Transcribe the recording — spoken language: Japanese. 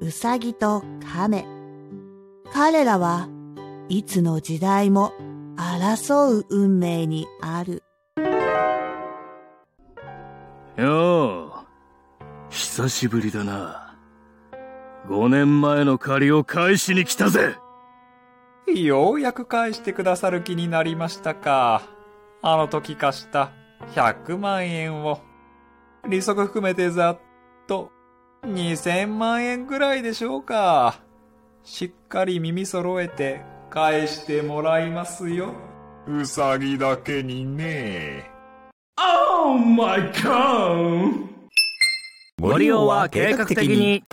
ウサギとカメ。彼らはいつの時代も争う運命にある。よう、久しぶりだな。5年前の借りを返しに来たぜようやく返してくださる気になりましたか。あの時貸した100万円を。利息含めてざっと2000万円ぐらいでしょうか。しっかり耳揃えて返してもらいますよ。うさぎだけにね。Oh my god! ご利用は計画的に。